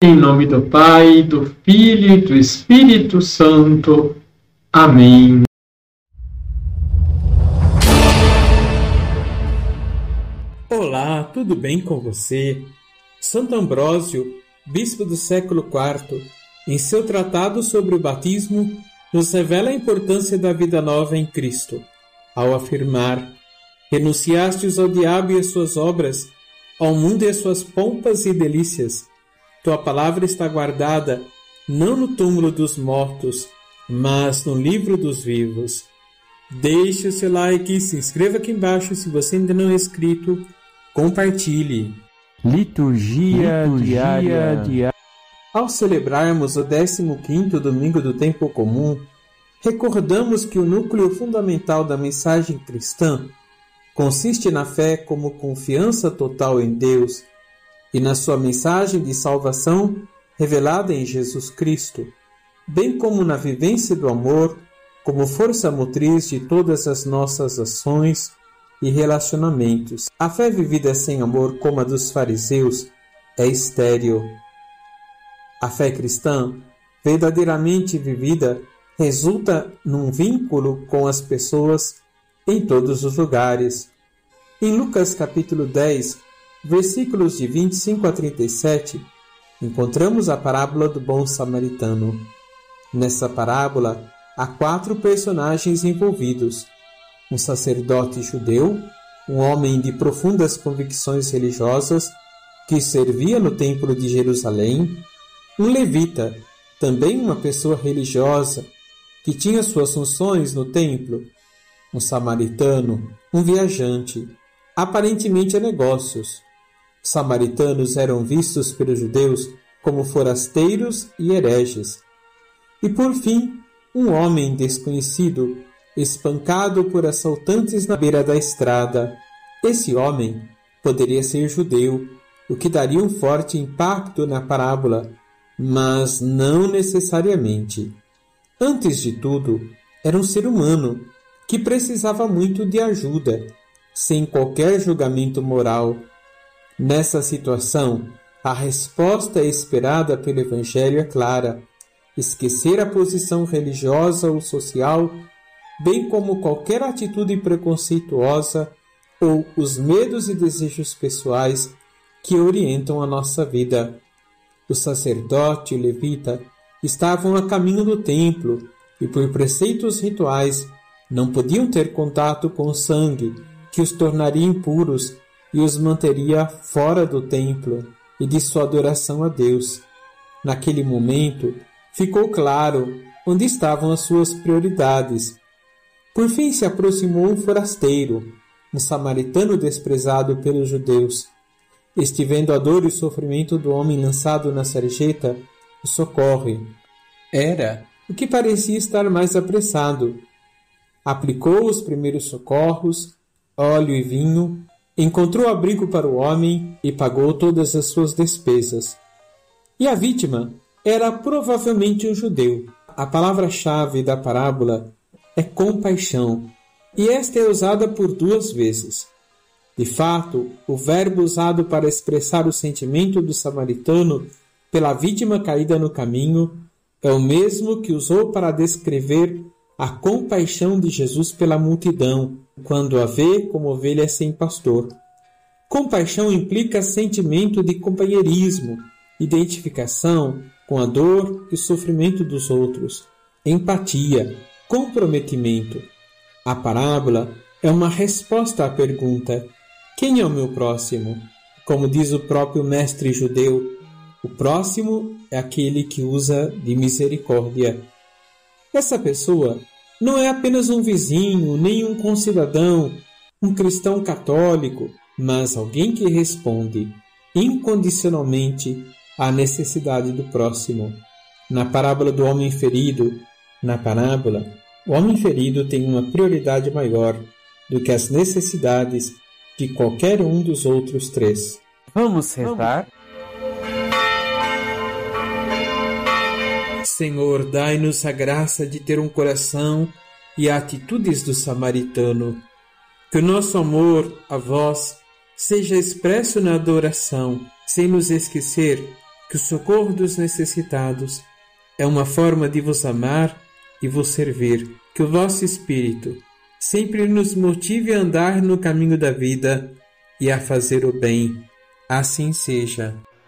Em nome do Pai, do Filho e do Espírito Santo. Amém. Olá, tudo bem com você? Santo Ambrósio, bispo do século IV, em seu tratado sobre o batismo, nos revela a importância da vida nova em Cristo, ao afirmar: Renunciastes ao diabo e às suas obras, ao mundo e às suas pompas e delícias tua palavra está guardada não no túmulo dos mortos, mas no livro dos vivos. Deixe o seu like, se inscreva aqui embaixo se você ainda não é inscrito, compartilhe. Liturgia, Liturgia diária. diária. Ao celebrarmos o 15º domingo do tempo comum, recordamos que o núcleo fundamental da mensagem cristã consiste na fé como confiança total em Deus e na sua mensagem de salvação revelada em Jesus Cristo, bem como na vivência do amor como força motriz de todas as nossas ações e relacionamentos. A fé vivida sem amor, como a dos fariseus, é estéril. A fé cristã, verdadeiramente vivida, resulta num vínculo com as pessoas em todos os lugares. Em Lucas capítulo 10, versículos de 25 a 37, encontramos a parábola do bom samaritano. Nessa parábola, há quatro personagens envolvidos: um sacerdote judeu, um homem de profundas convicções religiosas que servia no templo de Jerusalém, um levita, também uma pessoa religiosa que tinha suas funções no templo, um samaritano, um viajante, aparentemente a negócios, samaritanos eram vistos pelos judeus como forasteiros e hereges. E por fim, um homem desconhecido, espancado por assaltantes na beira da estrada. Esse homem poderia ser judeu, o que daria um forte impacto na parábola, mas não necessariamente. Antes de tudo, era um ser humano que precisava muito de ajuda, sem qualquer julgamento moral Nessa situação, a resposta esperada pelo Evangelho é clara: esquecer a posição religiosa ou social, bem como qualquer atitude preconceituosa ou os medos e desejos pessoais que orientam a nossa vida. O sacerdote e o levita estavam a caminho do templo e, por preceitos rituais, não podiam ter contato com o sangue, que os tornaria impuros e os manteria fora do templo e de sua adoração a Deus. Naquele momento, ficou claro onde estavam as suas prioridades. Por fim se aproximou um forasteiro, um samaritano desprezado pelos judeus. Este, vendo a dor e o sofrimento do homem lançado na sarjeta, o socorre. Era o que parecia estar mais apressado. Aplicou os primeiros socorros, óleo e vinho, encontrou abrigo para o homem e pagou todas as suas despesas. E a vítima era provavelmente um judeu. A palavra-chave da parábola é compaixão, e esta é usada por duas vezes. De fato, o verbo usado para expressar o sentimento do samaritano pela vítima caída no caminho é o mesmo que usou para descrever a compaixão de Jesus pela multidão, quando a vê como ovelha sem pastor. Compaixão implica sentimento de companheirismo, identificação com a dor e o sofrimento dos outros, empatia, comprometimento. A parábola é uma resposta à pergunta: quem é o meu próximo? Como diz o próprio mestre judeu, o próximo é aquele que usa de misericórdia. Essa pessoa não é apenas um vizinho, nem um concidadão, um cristão católico, mas alguém que responde incondicionalmente à necessidade do próximo. Na parábola do homem ferido, na parábola, o homem ferido tem uma prioridade maior do que as necessidades de qualquer um dos outros três. Vamos rezar? Senhor, dai-nos a graça de ter um coração e atitudes do samaritano. Que o nosso amor a vós seja expresso na adoração, sem nos esquecer que o socorro dos necessitados é uma forma de vos amar e vos servir. Que o vosso Espírito sempre nos motive a andar no caminho da vida e a fazer o bem. Assim seja.